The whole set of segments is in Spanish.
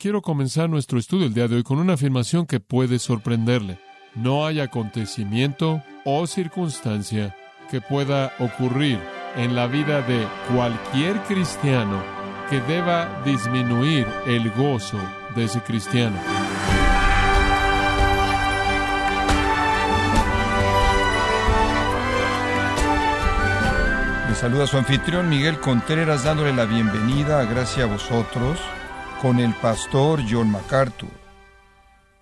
Quiero comenzar nuestro estudio el día de hoy con una afirmación que puede sorprenderle. No hay acontecimiento o circunstancia que pueda ocurrir en la vida de cualquier cristiano que deba disminuir el gozo de ese cristiano. Le saluda su anfitrión Miguel Contreras dándole la bienvenida a Gracia a vosotros con el pastor John MacArthur.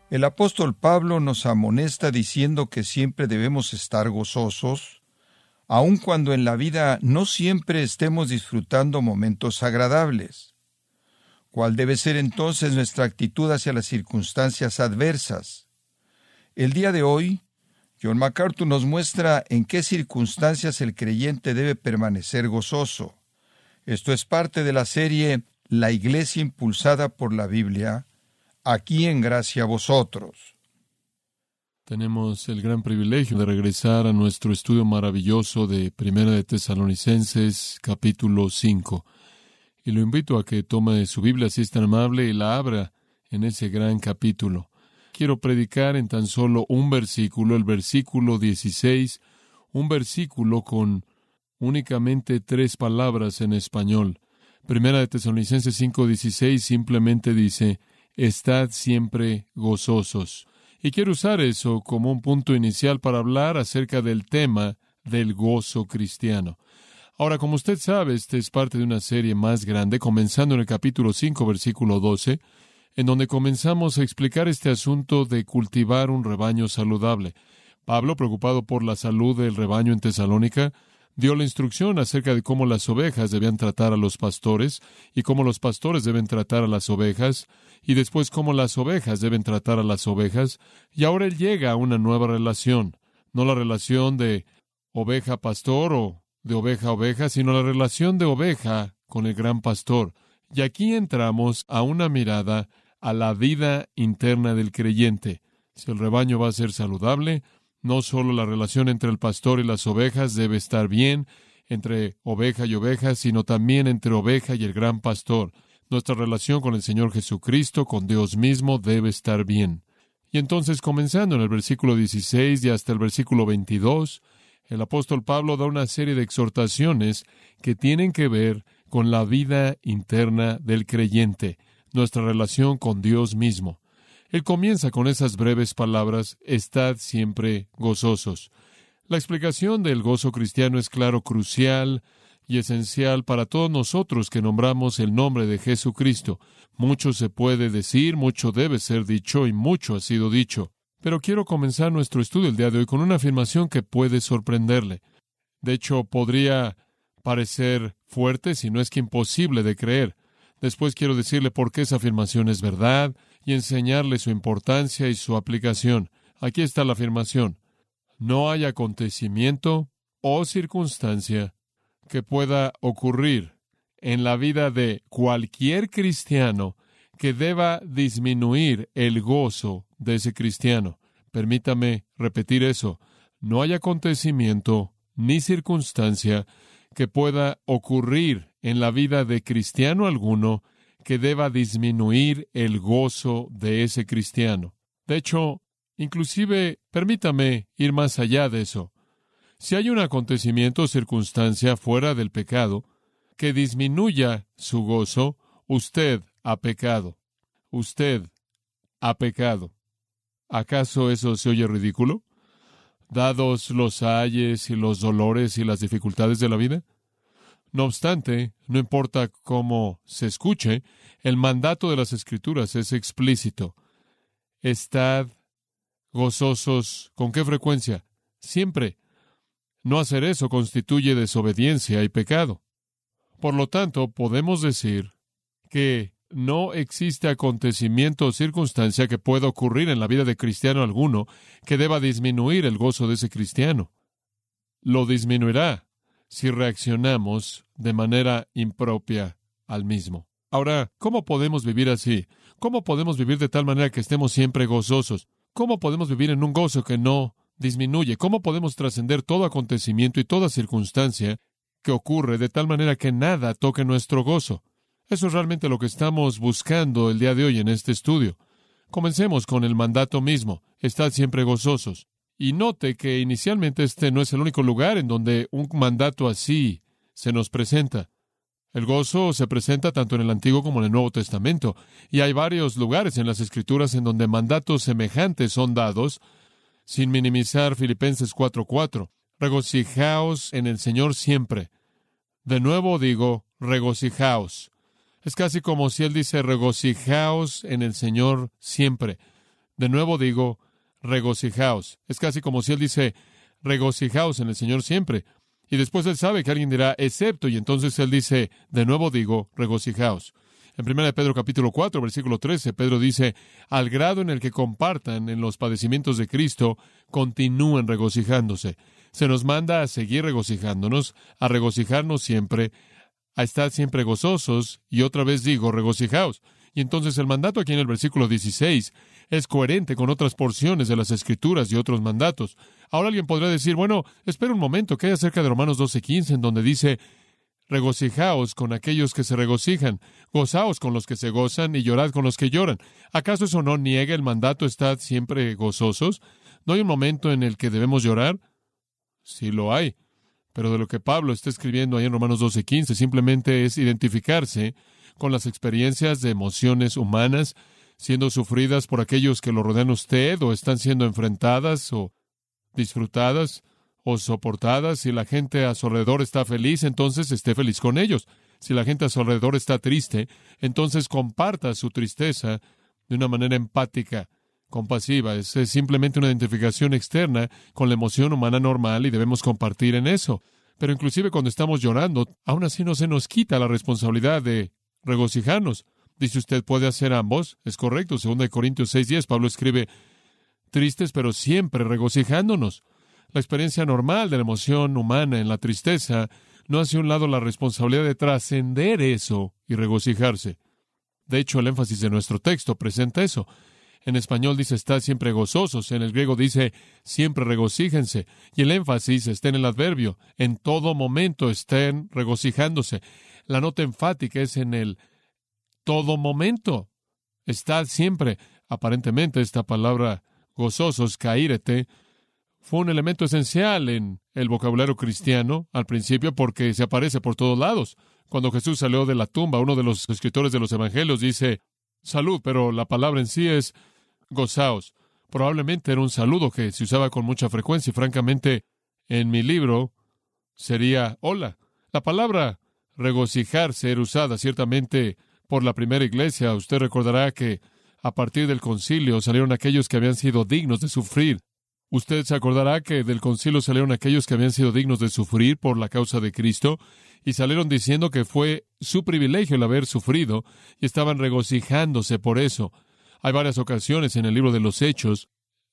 El apóstol Pablo nos amonesta diciendo que siempre debemos estar gozosos, aun cuando en la vida no siempre estemos disfrutando momentos agradables. ¿Cuál debe ser entonces nuestra actitud hacia las circunstancias adversas? El día de hoy, John MacArthur nos muestra en qué circunstancias el creyente debe permanecer gozoso. Esto es parte de la serie La Iglesia impulsada por la Biblia, aquí en gracia a vosotros. Tenemos el gran privilegio de regresar a nuestro estudio maravilloso de Primera de Tesalonicenses, capítulo 5. Y lo invito a que tome su Biblia, si es tan amable, y la abra en ese gran capítulo quiero predicar en tan solo un versículo, el versículo 16, un versículo con únicamente tres palabras en español. Primera de Tesalonicenses 5:16 simplemente dice, Estad siempre gozosos. Y quiero usar eso como un punto inicial para hablar acerca del tema del gozo cristiano. Ahora, como usted sabe, este es parte de una serie más grande, comenzando en el capítulo 5, versículo 12, en donde comenzamos a explicar este asunto de cultivar un rebaño saludable. Pablo, preocupado por la salud del rebaño en Tesalónica, dio la instrucción acerca de cómo las ovejas debían tratar a los pastores y cómo los pastores deben tratar a las ovejas y después cómo las ovejas deben tratar a las ovejas y ahora él llega a una nueva relación, no la relación de oveja-pastor o de oveja-oveja, sino la relación de oveja con el gran pastor. Y aquí entramos a una mirada a la vida interna del creyente. Si el rebaño va a ser saludable, no solo la relación entre el pastor y las ovejas debe estar bien, entre oveja y oveja, sino también entre oveja y el gran pastor. Nuestra relación con el Señor Jesucristo, con Dios mismo, debe estar bien. Y entonces, comenzando en el versículo 16 y hasta el versículo 22, el apóstol Pablo da una serie de exhortaciones que tienen que ver con la vida interna del creyente nuestra relación con Dios mismo. Él comienza con esas breves palabras, Estad siempre gozosos. La explicación del gozo cristiano es claro, crucial y esencial para todos nosotros que nombramos el nombre de Jesucristo. Mucho se puede decir, mucho debe ser dicho y mucho ha sido dicho. Pero quiero comenzar nuestro estudio el día de hoy con una afirmación que puede sorprenderle. De hecho, podría parecer fuerte, si no es que imposible de creer. Después quiero decirle por qué esa afirmación es verdad y enseñarle su importancia y su aplicación. Aquí está la afirmación. No hay acontecimiento o circunstancia que pueda ocurrir en la vida de cualquier cristiano que deba disminuir el gozo de ese cristiano. Permítame repetir eso. No hay acontecimiento ni circunstancia que pueda ocurrir en la vida de cristiano alguno que deba disminuir el gozo de ese cristiano. De hecho, inclusive, permítame ir más allá de eso. Si hay un acontecimiento o circunstancia fuera del pecado que disminuya su gozo, usted ha pecado. Usted ha pecado. ¿Acaso eso se oye ridículo? Dados los ayes y los dolores y las dificultades de la vida. No obstante, no importa cómo se escuche, el mandato de las Escrituras es explícito. Estad gozosos. ¿Con qué frecuencia? Siempre. No hacer eso constituye desobediencia y pecado. Por lo tanto, podemos decir que no existe acontecimiento o circunstancia que pueda ocurrir en la vida de cristiano alguno que deba disminuir el gozo de ese cristiano. Lo disminuirá si reaccionamos de manera impropia al mismo. Ahora, ¿cómo podemos vivir así? ¿Cómo podemos vivir de tal manera que estemos siempre gozosos? ¿Cómo podemos vivir en un gozo que no disminuye? ¿Cómo podemos trascender todo acontecimiento y toda circunstancia que ocurre de tal manera que nada toque nuestro gozo? Eso es realmente lo que estamos buscando el día de hoy en este estudio. Comencemos con el mandato mismo. Estad siempre gozosos. Y note que inicialmente este no es el único lugar en donde un mandato así se nos presenta. El gozo se presenta tanto en el Antiguo como en el Nuevo Testamento, y hay varios lugares en las Escrituras en donde mandatos semejantes son dados, sin minimizar Filipenses 4:4. Regocijaos en el Señor siempre. De nuevo digo, regocijaos. Es casi como si Él dice, regocijaos en el Señor siempre. De nuevo digo, regocijaos. Es casi como si Él dice, regocijaos en el Señor siempre. Y después Él sabe que alguien dirá, excepto, y entonces Él dice, de nuevo digo, regocijaos. En 1 Pedro capítulo 4, versículo 13, Pedro dice, al grado en el que compartan en los padecimientos de Cristo, continúen regocijándose. Se nos manda a seguir regocijándonos, a regocijarnos siempre, a estar siempre gozosos, y otra vez digo, regocijaos. Y entonces el mandato aquí en el versículo 16 es coherente con otras porciones de las Escrituras y otros mandatos. Ahora alguien podrá decir, bueno, espera un momento, que hay acerca de Romanos 12:15, en donde dice, regocijaos con aquellos que se regocijan, gozaos con los que se gozan y llorad con los que lloran. ¿Acaso eso no niega el mandato, estad siempre gozosos? ¿No hay un momento en el que debemos llorar? Sí lo hay. Pero de lo que Pablo está escribiendo ahí en Romanos 12:15 simplemente es identificarse con las experiencias de emociones humanas siendo sufridas por aquellos que lo rodean a usted o están siendo enfrentadas o disfrutadas o soportadas. Si la gente a su alrededor está feliz, entonces esté feliz con ellos. Si la gente a su alrededor está triste, entonces comparta su tristeza de una manera empática, compasiva. Es, simplemente una identificación externa con la emoción humana normal y debemos compartir en eso. Pero inclusive cuando estamos llorando, aún así no se nos quita la responsabilidad de regocijarnos. Dice usted, puede hacer ambos. Es correcto. Segunda de Corintios 6.10, Pablo escribe, tristes pero siempre regocijándonos. La experiencia normal de la emoción humana en la tristeza no hace un lado la responsabilidad de trascender eso y regocijarse. De hecho, el énfasis de nuestro texto presenta eso. En español dice estad siempre gozosos, en el griego dice siempre regocíjense, y el énfasis está en el adverbio, en todo momento estén regocijándose. La nota enfática es en el todo momento. Estad siempre. Aparentemente esta palabra gozosos, caírete, fue un elemento esencial en el vocabulario cristiano al principio porque se aparece por todos lados. Cuando Jesús salió de la tumba, uno de los escritores de los evangelios dice salud, pero la palabra en sí es gozaos. Probablemente era un saludo que se usaba con mucha frecuencia y francamente en mi libro sería hola. La palabra regocijarse era usada ciertamente por la primera iglesia. Usted recordará que a partir del concilio salieron aquellos que habían sido dignos de sufrir. Usted se acordará que del concilio salieron aquellos que habían sido dignos de sufrir por la causa de Cristo y salieron diciendo que fue su privilegio el haber sufrido y estaban regocijándose por eso. Hay varias ocasiones en el libro de los Hechos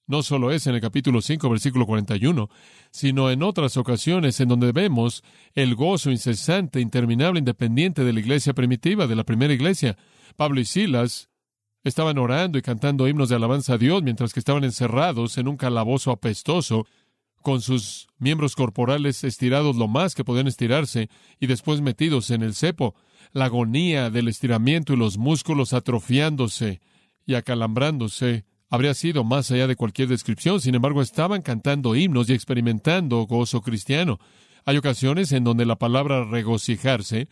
no solo es en el capítulo 5, versículo 41, sino en otras ocasiones en donde vemos el gozo incesante, interminable, independiente de la iglesia primitiva, de la primera iglesia. Pablo y Silas estaban orando y cantando himnos de alabanza a Dios mientras que estaban encerrados en un calabozo apestoso, con sus miembros corporales estirados lo más que podían estirarse y después metidos en el cepo. La agonía del estiramiento y los músculos atrofiándose y acalambrándose habría sido más allá de cualquier descripción. Sin embargo, estaban cantando himnos y experimentando gozo cristiano. Hay ocasiones en donde la palabra regocijarse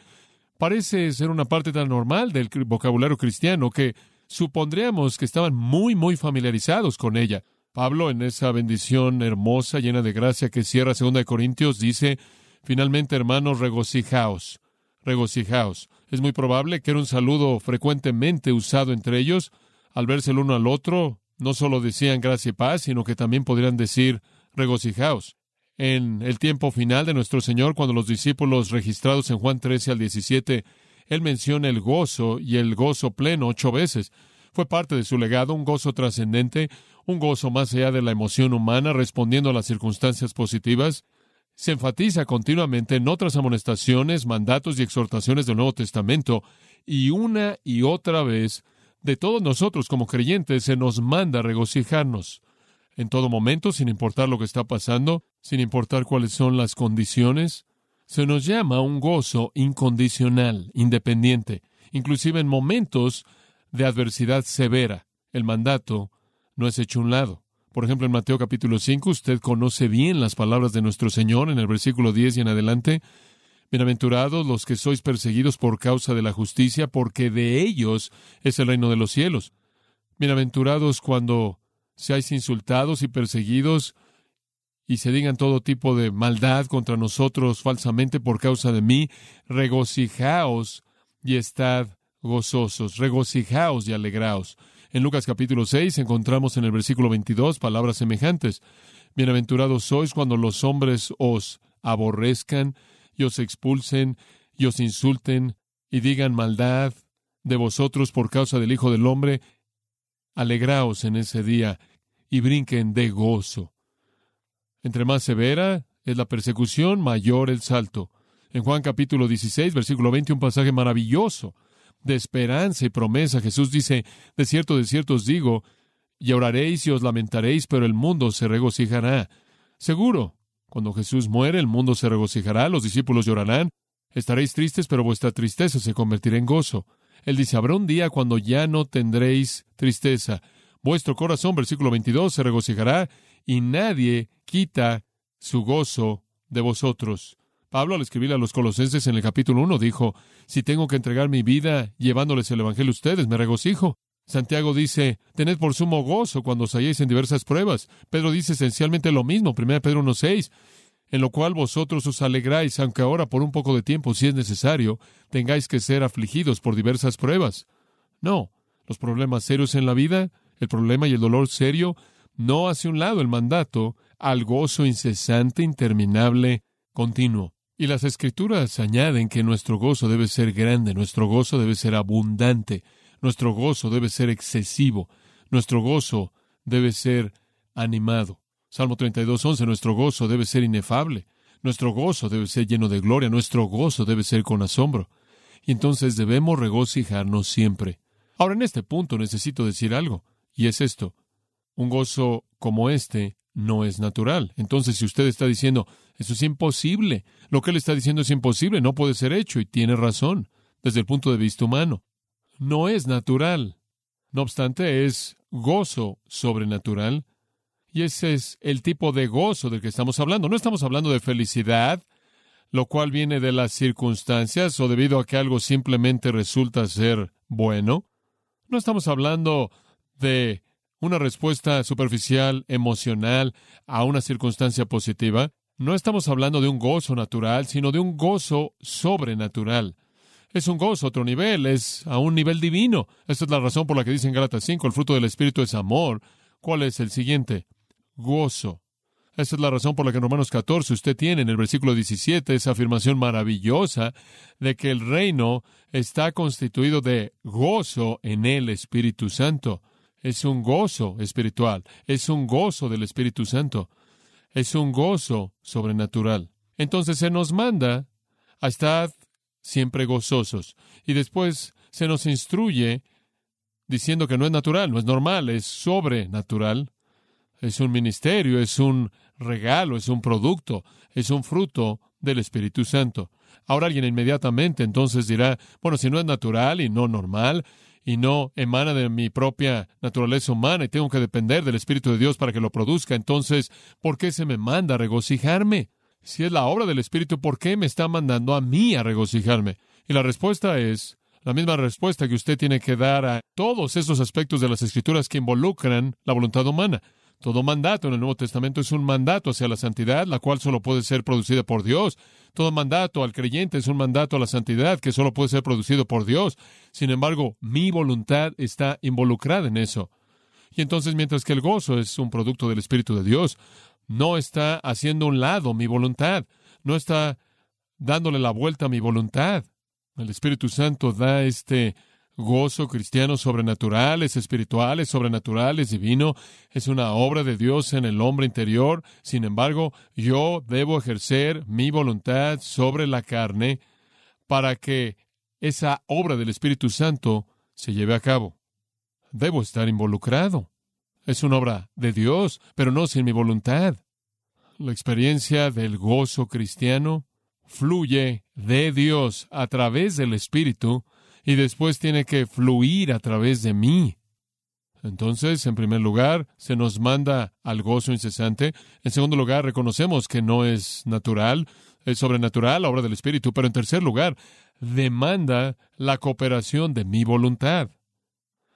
parece ser una parte tan normal del vocabulario cristiano que supondríamos que estaban muy, muy familiarizados con ella. Pablo, en esa bendición hermosa, llena de gracia que cierra 2 Corintios, dice, finalmente, hermanos, regocijaos, regocijaos. Es muy probable que era un saludo frecuentemente usado entre ellos. Al verse el uno al otro, no solo decían gracia y paz, sino que también podrían decir regocijaos. En el tiempo final de nuestro Señor, cuando los discípulos registrados en Juan 13 al 17, Él menciona el gozo y el gozo pleno ocho veces. Fue parte de su legado, un gozo trascendente, un gozo más allá de la emoción humana, respondiendo a las circunstancias positivas. Se enfatiza continuamente en otras amonestaciones, mandatos y exhortaciones del Nuevo Testamento, y una y otra vez de todos nosotros como creyentes se nos manda regocijarnos en todo momento, sin importar lo que está pasando, sin importar cuáles son las condiciones. Se nos llama un gozo incondicional, independiente. inclusive en momentos de adversidad severa. El mandato no es hecho a un lado. Por ejemplo, en Mateo capítulo 5, usted conoce bien las palabras de nuestro Señor en el versículo 10 y en adelante. Bienaventurados los que sois perseguidos por causa de la justicia, porque de ellos es el reino de los cielos. Bienaventurados cuando seáis insultados y perseguidos y se digan todo tipo de maldad contra nosotros falsamente por causa de mí. Regocijaos y estad gozosos, regocijaos y alegraos. En Lucas capítulo 6 encontramos en el versículo 22 palabras semejantes. Bienaventurados sois cuando los hombres os aborrezcan y os expulsen y os insulten y digan maldad de vosotros por causa del Hijo del Hombre. Alegraos en ese día y brinquen de gozo. Entre más severa es la persecución, mayor el salto. En Juan capítulo 16, versículo 20, un pasaje maravilloso de esperanza y promesa. Jesús dice, de cierto, de cierto os digo, y y os lamentaréis, pero el mundo se regocijará. Seguro, cuando Jesús muere, el mundo se regocijará, los discípulos llorarán, estaréis tristes, pero vuestra tristeza se convertirá en gozo. Él dice, habrá un día cuando ya no tendréis tristeza. Vuestro corazón, versículo 22, se regocijará, y nadie quita su gozo de vosotros. Pablo, al escribir a los colosenses en el capítulo 1, dijo, si tengo que entregar mi vida llevándoles el Evangelio a ustedes, me regocijo. Santiago dice, tened por sumo gozo cuando os halléis en diversas pruebas. Pedro dice esencialmente lo mismo, 1 Pedro 1.6, en lo cual vosotros os alegráis, aunque ahora por un poco de tiempo, si es necesario, tengáis que ser afligidos por diversas pruebas. No, los problemas serios en la vida, el problema y el dolor serio, no hace un lado el mandato al gozo incesante, interminable, continuo. Y las escrituras añaden que nuestro gozo debe ser grande, nuestro gozo debe ser abundante, nuestro gozo debe ser excesivo, nuestro gozo debe ser animado. Salmo 32, 11, nuestro gozo debe ser inefable, nuestro gozo debe ser lleno de gloria, nuestro gozo debe ser con asombro. Y entonces debemos regocijarnos siempre. Ahora en este punto necesito decir algo, y es esto. Un gozo como este no es natural. Entonces, si usted está diciendo, eso es imposible, lo que él está diciendo es imposible, no puede ser hecho, y tiene razón, desde el punto de vista humano. No es natural. No obstante, es gozo sobrenatural, y ese es el tipo de gozo del que estamos hablando. No estamos hablando de felicidad, lo cual viene de las circunstancias o debido a que algo simplemente resulta ser bueno. No estamos hablando de una respuesta superficial, emocional a una circunstancia positiva. No estamos hablando de un gozo natural, sino de un gozo sobrenatural. Es un gozo otro nivel, es a un nivel divino. Esta es la razón por la que dice en Gálatas 5, el fruto del Espíritu es amor. ¿Cuál es el siguiente? Gozo. Esta es la razón por la que en Romanos 14 usted tiene en el versículo 17 esa afirmación maravillosa de que el reino está constituido de gozo en el Espíritu Santo. Es un gozo espiritual, es un gozo del Espíritu Santo, es un gozo sobrenatural. Entonces se nos manda a estar siempre gozosos y después se nos instruye diciendo que no es natural, no es normal, es sobrenatural. Es un ministerio, es un regalo, es un producto, es un fruto del Espíritu Santo. Ahora alguien inmediatamente entonces dirá, bueno, si no es natural y no normal, y no emana de mi propia naturaleza humana y tengo que depender del Espíritu de Dios para que lo produzca, entonces, ¿por qué se me manda a regocijarme? Si es la obra del Espíritu, ¿por qué me está mandando a mí a regocijarme? Y la respuesta es la misma respuesta que usted tiene que dar a todos esos aspectos de las Escrituras que involucran la voluntad humana. Todo mandato en el Nuevo Testamento es un mandato hacia la santidad, la cual solo puede ser producida por Dios. Todo mandato al creyente es un mandato a la santidad que solo puede ser producido por Dios. Sin embargo, mi voluntad está involucrada en eso. Y entonces, mientras que el gozo es un producto del Espíritu de Dios, no está haciendo un lado mi voluntad, no está dándole la vuelta a mi voluntad. El Espíritu Santo da este gozo cristiano sobrenatural, es espiritual, es sobrenatural, es divino, es una obra de Dios en el hombre interior. Sin embargo, yo debo ejercer mi voluntad sobre la carne para que esa obra del Espíritu Santo se lleve a cabo. Debo estar involucrado. Es una obra de Dios, pero no sin mi voluntad. La experiencia del gozo cristiano fluye de Dios a través del Espíritu y después tiene que fluir a través de mí. Entonces, en primer lugar, se nos manda al gozo incesante. En segundo lugar, reconocemos que no es natural, es sobrenatural, la obra del Espíritu. Pero en tercer lugar, demanda la cooperación de mi voluntad.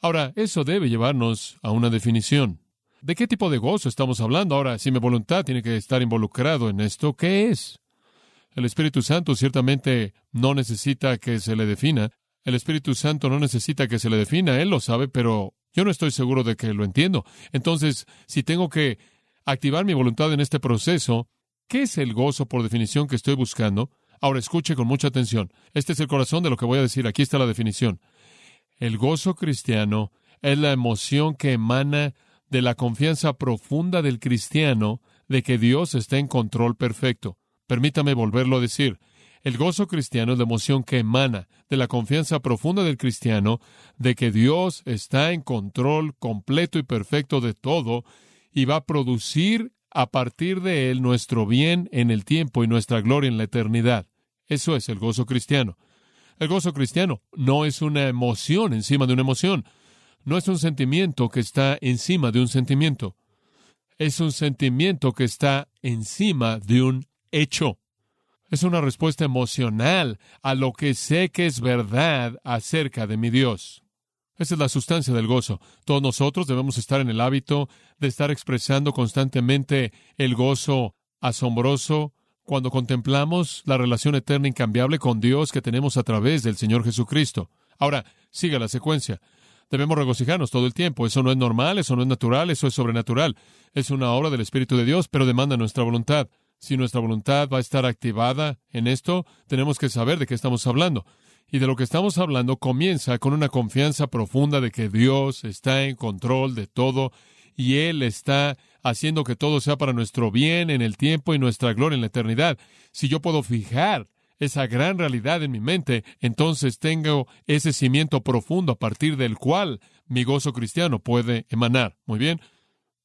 Ahora, eso debe llevarnos a una definición. ¿De qué tipo de gozo estamos hablando? Ahora, si mi voluntad tiene que estar involucrado en esto, ¿qué es? El Espíritu Santo ciertamente no necesita que se le defina. El Espíritu Santo no necesita que se le defina, Él lo sabe, pero yo no estoy seguro de que lo entiendo. Entonces, si tengo que activar mi voluntad en este proceso, ¿qué es el gozo por definición que estoy buscando? Ahora escuche con mucha atención. Este es el corazón de lo que voy a decir. Aquí está la definición. El gozo cristiano es la emoción que emana de la confianza profunda del cristiano de que Dios está en control perfecto. Permítame volverlo a decir. El gozo cristiano es la emoción que emana de la confianza profunda del cristiano de que Dios está en control completo y perfecto de todo y va a producir a partir de él nuestro bien en el tiempo y nuestra gloria en la eternidad. Eso es el gozo cristiano. El gozo cristiano no es una emoción encima de una emoción, no es un sentimiento que está encima de un sentimiento, es un sentimiento que está encima de un hecho. Es una respuesta emocional a lo que sé que es verdad acerca de mi Dios. Esa es la sustancia del gozo. Todos nosotros debemos estar en el hábito de estar expresando constantemente el gozo asombroso cuando contemplamos la relación eterna incambiable con Dios que tenemos a través del Señor Jesucristo. Ahora, siga la secuencia. Debemos regocijarnos todo el tiempo. Eso no es normal, eso no es natural, eso es sobrenatural. Es una obra del Espíritu de Dios, pero demanda nuestra voluntad. Si nuestra voluntad va a estar activada en esto, tenemos que saber de qué estamos hablando. Y de lo que estamos hablando comienza con una confianza profunda de que Dios está en control de todo y Él está haciendo que todo sea para nuestro bien en el tiempo y nuestra gloria en la eternidad. Si yo puedo fijar esa gran realidad en mi mente, entonces tengo ese cimiento profundo a partir del cual mi gozo cristiano puede emanar. Muy bien.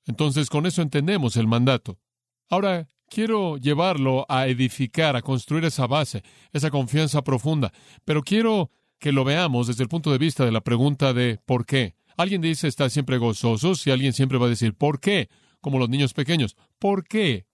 Entonces con eso entendemos el mandato. Ahora, quiero llevarlo a edificar, a construir esa base, esa confianza profunda, pero quiero que lo veamos desde el punto de vista de la pregunta de ¿por qué? Alguien dice está siempre gozoso, y alguien siempre va a decir ¿por qué? Como los niños pequeños. ¿Por qué?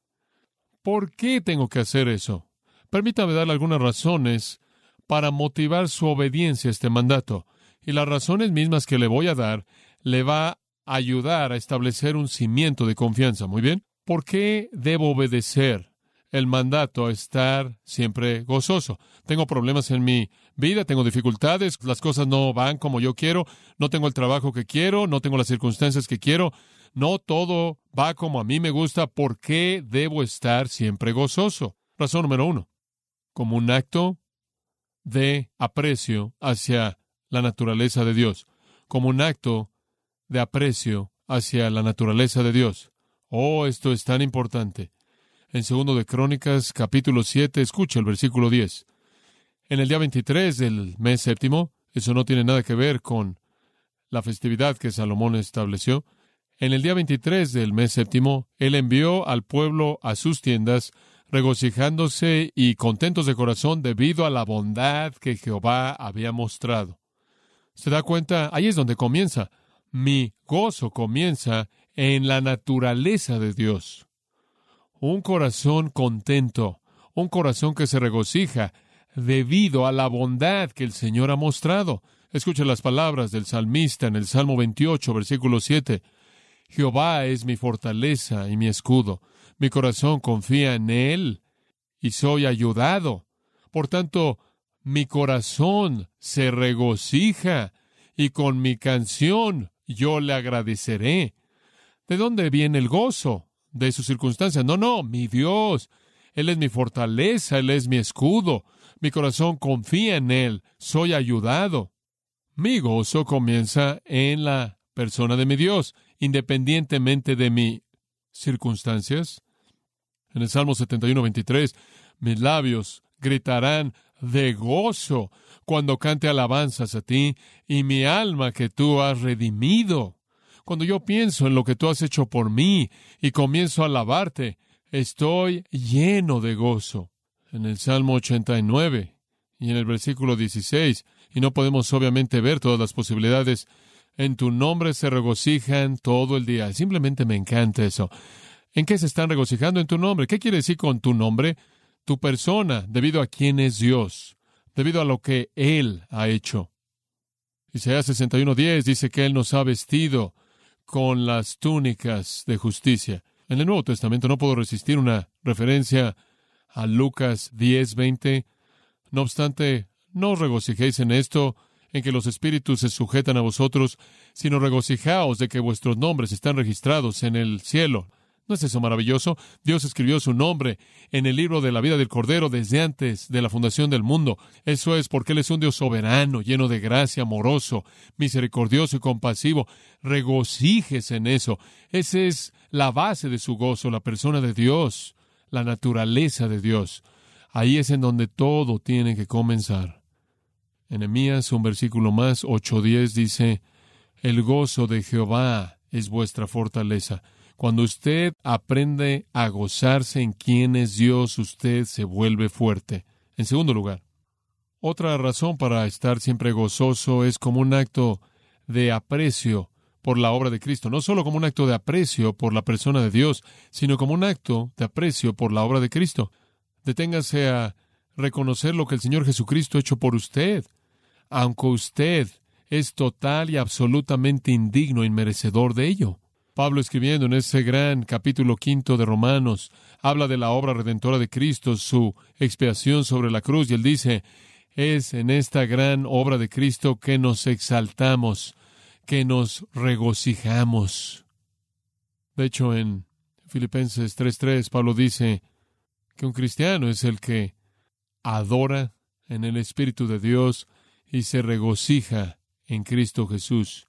¿Por qué tengo que hacer eso? Permítame darle algunas razones para motivar su obediencia a este mandato. Y las razones mismas que le voy a dar le va a ayudar a establecer un cimiento de confianza. Muy bien. ¿Por qué debo obedecer el mandato a estar siempre gozoso? Tengo problemas en mi vida, tengo dificultades, las cosas no van como yo quiero, no tengo el trabajo que quiero, no tengo las circunstancias que quiero, no todo va como a mí me gusta. ¿Por qué debo estar siempre gozoso? Razón número uno, como un acto de aprecio hacia la naturaleza de Dios, como un acto de aprecio hacia la naturaleza de Dios. Oh, esto es tan importante. En segundo de Crónicas, capítulo 7, escucha el versículo 10. En el día 23 del mes séptimo, eso no tiene nada que ver con la festividad que Salomón estableció. En el día 23 del mes séptimo, él envió al pueblo a sus tiendas, regocijándose y contentos de corazón debido a la bondad que Jehová había mostrado. ¿Se da cuenta? Ahí es donde comienza. Mi gozo comienza en la naturaleza de Dios. Un corazón contento, un corazón que se regocija debido a la bondad que el Señor ha mostrado. Escuche las palabras del salmista en el Salmo 28, versículo 7. Jehová es mi fortaleza y mi escudo. Mi corazón confía en Él y soy ayudado. Por tanto, mi corazón se regocija y con mi canción yo le agradeceré. ¿De dónde viene el gozo? De sus circunstancias. No, no, mi Dios. Él es mi fortaleza, Él es mi escudo. Mi corazón confía en Él. Soy ayudado. Mi gozo comienza en la persona de mi Dios, independientemente de mis circunstancias. En el Salmo 71, 23, mis labios gritarán de gozo cuando cante alabanzas a ti y mi alma que tú has redimido. Cuando yo pienso en lo que tú has hecho por mí y comienzo a alabarte, estoy lleno de gozo. En el Salmo 89 Y en el versículo 16, y no podemos obviamente ver todas las posibilidades, en tu nombre se regocijan todo el día. Simplemente me encanta eso. ¿En qué se están regocijando en tu nombre? ¿Qué quiere decir con tu nombre? Tu persona, debido a quién es Dios, debido a lo que Él ha hecho. Isaías 61.10 dice que Él nos ha vestido con las túnicas de justicia. En el Nuevo Testamento no puedo resistir una referencia a Lucas 10.20. No obstante, no os regocijéis en esto, en que los espíritus se sujetan a vosotros, sino regocijaos de que vuestros nombres están registrados en el cielo. ¿No es eso maravilloso? Dios escribió su nombre en el libro de la vida del Cordero desde antes de la fundación del mundo. Eso es porque Él es un Dios soberano, lleno de gracia, amoroso, misericordioso y compasivo. Regocíjese en eso. Esa es la base de su gozo, la persona de Dios, la naturaleza de Dios. Ahí es en donde todo tiene que comenzar. Enemías, un versículo más, 8.10 dice, El gozo de Jehová es vuestra fortaleza. Cuando usted aprende a gozarse en quién es Dios, usted se vuelve fuerte. En segundo lugar, otra razón para estar siempre gozoso es como un acto de aprecio por la obra de Cristo, no solo como un acto de aprecio por la persona de Dios, sino como un acto de aprecio por la obra de Cristo. Deténgase a reconocer lo que el Señor Jesucristo ha hecho por usted, aunque usted es total y absolutamente indigno y merecedor de ello. Pablo escribiendo en ese gran capítulo quinto de Romanos, habla de la obra redentora de Cristo, su expiación sobre la cruz, y él dice, es en esta gran obra de Cristo que nos exaltamos, que nos regocijamos. De hecho, en Filipenses 3:3, Pablo dice que un cristiano es el que adora en el Espíritu de Dios y se regocija en Cristo Jesús.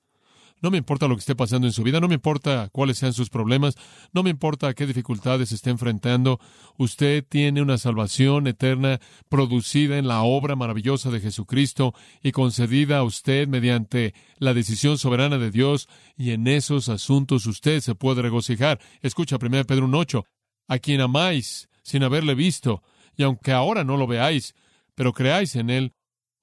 No me importa lo que esté pasando en su vida, no me importa cuáles sean sus problemas, no me importa qué dificultades esté enfrentando. Usted tiene una salvación eterna producida en la obra maravillosa de Jesucristo y concedida a usted mediante la decisión soberana de Dios, y en esos asuntos usted se puede regocijar. Escucha 1 Pedro 1.8, a quien amáis sin haberle visto, y aunque ahora no lo veáis, pero creáis en él,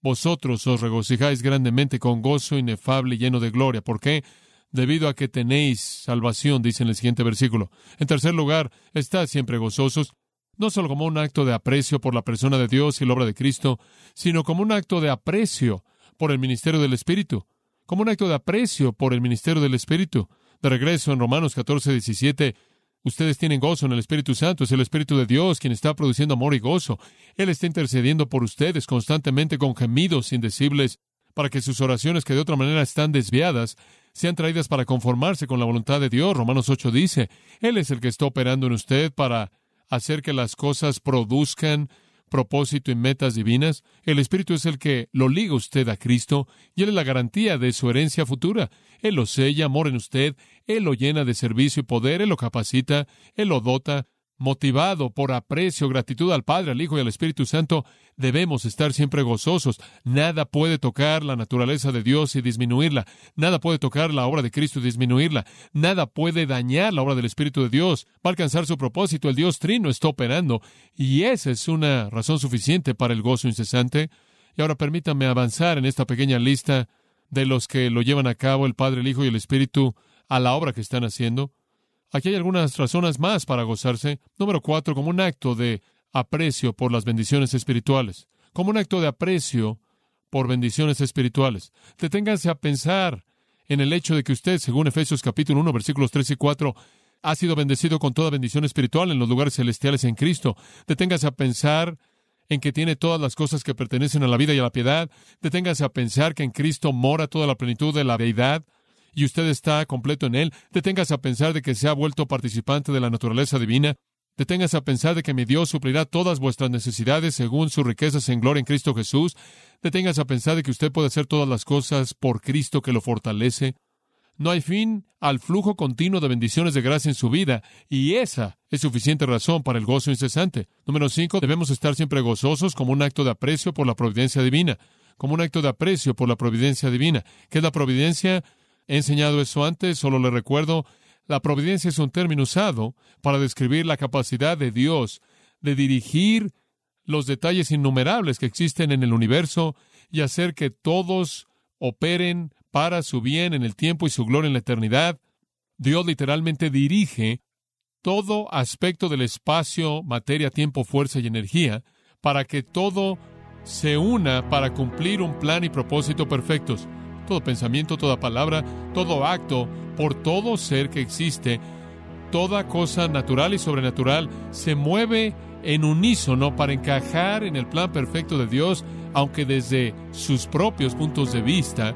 vosotros os regocijáis grandemente con gozo inefable y lleno de gloria. ¿Por qué? Debido a que tenéis salvación, dice en el siguiente versículo. En tercer lugar, estad siempre gozosos, no solo como un acto de aprecio por la persona de Dios y la obra de Cristo, sino como un acto de aprecio por el ministerio del Espíritu, como un acto de aprecio por el ministerio del Espíritu. De regreso en Romanos 14, 17, Ustedes tienen gozo en el Espíritu Santo, es el Espíritu de Dios quien está produciendo amor y gozo. Él está intercediendo por ustedes constantemente con gemidos indecibles para que sus oraciones que de otra manera están desviadas sean traídas para conformarse con la voluntad de Dios. Romanos 8 dice, Él es el que está operando en usted para hacer que las cosas produzcan propósito y metas divinas, el Espíritu es el que lo liga usted a Cristo y Él es la garantía de su herencia futura. Él lo sella, amor en usted, Él lo llena de servicio y poder, Él lo capacita, Él lo dota, motivado por aprecio, gratitud al Padre, al Hijo y al Espíritu Santo, debemos estar siempre gozosos. Nada puede tocar la naturaleza de Dios y disminuirla. Nada puede tocar la obra de Cristo y disminuirla. Nada puede dañar la obra del Espíritu de Dios. Va a alcanzar su propósito. El Dios Trino está operando y esa es una razón suficiente para el gozo incesante. Y ahora permítanme avanzar en esta pequeña lista de los que lo llevan a cabo el Padre, el Hijo y el Espíritu a la obra que están haciendo. Aquí hay algunas razones más para gozarse. Número cuatro, como un acto de aprecio por las bendiciones espirituales. Como un acto de aprecio por bendiciones espirituales. Deténganse a pensar en el hecho de que usted, según Efesios capítulo 1, versículos 3 y 4, ha sido bendecido con toda bendición espiritual en los lugares celestiales en Cristo. Deténgase a pensar en que tiene todas las cosas que pertenecen a la vida y a la piedad. Deténgase a pensar que en Cristo mora toda la plenitud de la deidad y usted está completo en Él, deténgase a pensar de que se ha vuelto participante de la naturaleza divina, deténgase a pensar de que mi Dios suplirá todas vuestras necesidades según sus riquezas en gloria en Cristo Jesús, deténgase a pensar de que usted puede hacer todas las cosas por Cristo que lo fortalece. No hay fin al flujo continuo de bendiciones de gracia en su vida, y esa es suficiente razón para el gozo incesante. Número cinco, debemos estar siempre gozosos como un acto de aprecio por la providencia divina, como un acto de aprecio por la providencia divina. ¿Qué es la providencia? He enseñado eso antes, solo le recuerdo. La providencia es un término usado para describir la capacidad de Dios de dirigir los detalles innumerables que existen en el universo y hacer que todos operen para su bien en el tiempo y su gloria en la eternidad. Dios literalmente dirige todo aspecto del espacio, materia, tiempo, fuerza y energía para que todo se una para cumplir un plan y propósito perfectos. Todo pensamiento, toda palabra, todo acto, por todo ser que existe, toda cosa natural y sobrenatural se mueve en unísono para encajar en el plan perfecto de Dios, aunque desde sus propios puntos de vista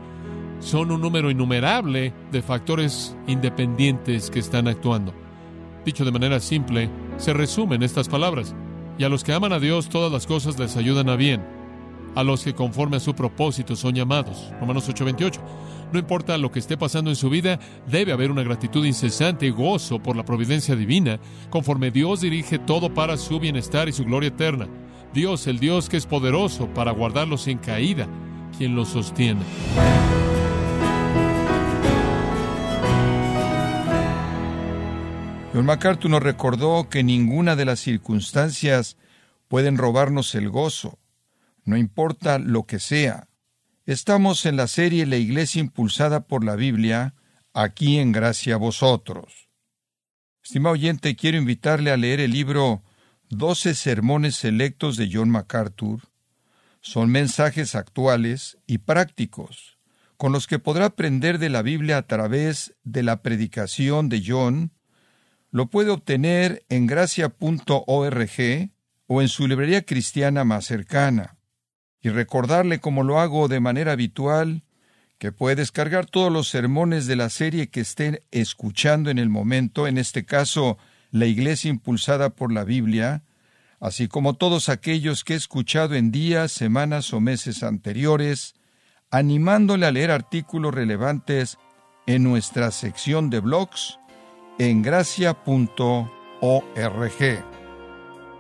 son un número innumerable de factores independientes que están actuando. Dicho de manera simple, se resumen estas palabras. Y a los que aman a Dios todas las cosas les ayudan a bien. A los que conforme a su propósito son llamados. Romanos 8:28. No importa lo que esté pasando en su vida, debe haber una gratitud incesante y gozo por la providencia divina, conforme Dios dirige todo para su bienestar y su gloria eterna. Dios, el Dios que es poderoso para guardarlos sin caída, quien los sostiene. John MacArthur nos recordó que ninguna de las circunstancias pueden robarnos el gozo, no importa lo que sea. Estamos en la serie La Iglesia impulsada por la Biblia, aquí en Gracia a Vosotros. Estimado oyente, quiero invitarle a leer el libro Doce Sermones Selectos de John MacArthur. Son mensajes actuales y prácticos, con los que podrá aprender de la Biblia a través de la predicación de John lo puede obtener en gracia.org o en su librería cristiana más cercana. Y recordarle, como lo hago de manera habitual, que puede descargar todos los sermones de la serie que estén escuchando en el momento, en este caso, la Iglesia impulsada por la Biblia, así como todos aquellos que he escuchado en días, semanas o meses anteriores, animándole a leer artículos relevantes en nuestra sección de blogs en gracia.org.